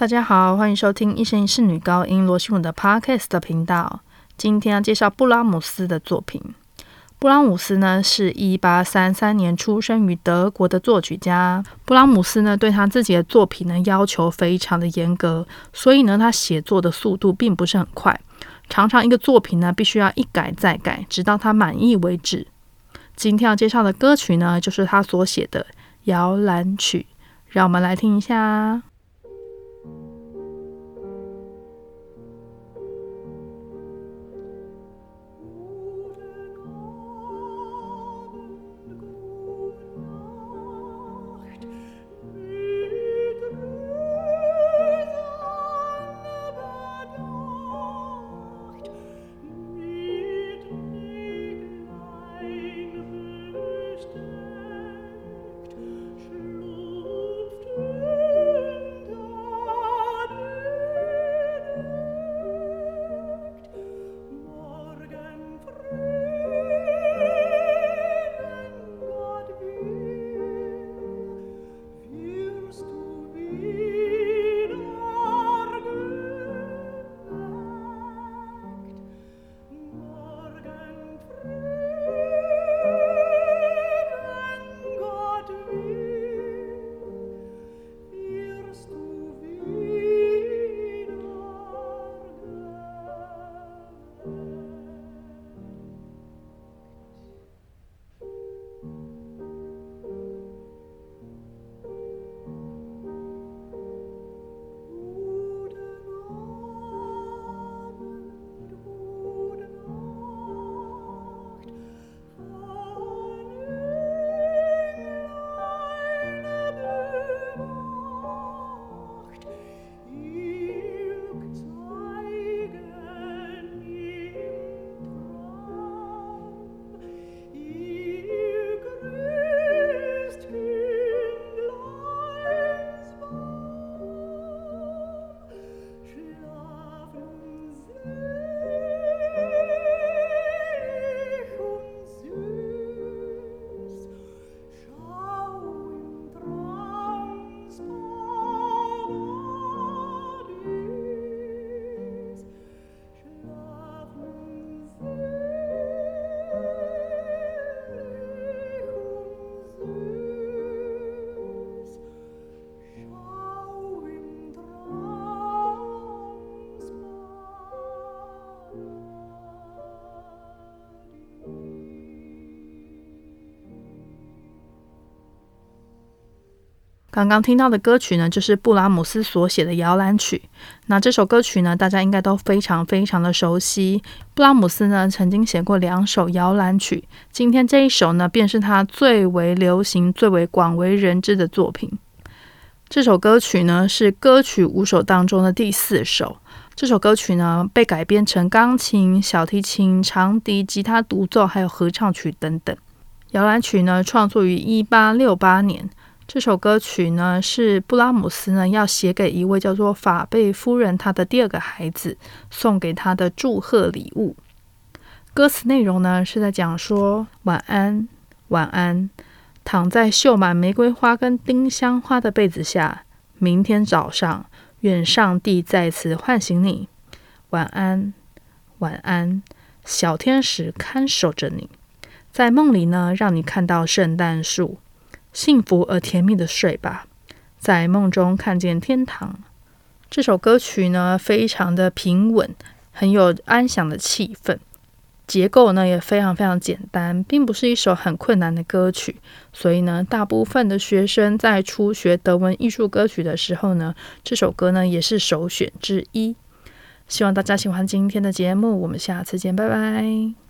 大家好，欢迎收听一生一世女高音罗西姆的 Podcast 的频道。今天要介绍布拉姆斯的作品。布拉姆斯呢，是一八三三年出生于德国的作曲家。布拉姆斯呢，对他自己的作品呢要求非常的严格，所以呢，他写作的速度并不是很快，常常一个作品呢必须要一改再改，直到他满意为止。今天要介绍的歌曲呢，就是他所写的摇篮曲，让我们来听一下。刚刚听到的歌曲呢，就是布拉姆斯所写的摇篮曲。那这首歌曲呢，大家应该都非常非常的熟悉。布拉姆斯呢，曾经写过两首摇篮曲，今天这一首呢，便是他最为流行、最为广为人知的作品。这首歌曲呢，是歌曲五首当中的第四首。这首歌曲呢，被改编成钢琴、小提琴、长笛、吉他独奏，还有合唱曲等等。摇篮曲呢，创作于一八六八年。这首歌曲呢，是布拉姆斯呢要写给一位叫做法贝夫人他的第二个孩子送给他的祝贺礼物。歌词内容呢是在讲说：晚安，晚安，躺在绣满玫瑰花跟丁香花的被子下，明天早上，愿上帝再次唤醒你。晚安，晚安，小天使看守着你，在梦里呢，让你看到圣诞树。幸福而甜蜜的睡吧，在梦中看见天堂。这首歌曲呢，非常的平稳，很有安详的气氛。结构呢也非常非常简单，并不是一首很困难的歌曲。所以呢，大部分的学生在初学德文艺术歌曲的时候呢，这首歌呢也是首选之一。希望大家喜欢今天的节目，我们下次见，拜拜。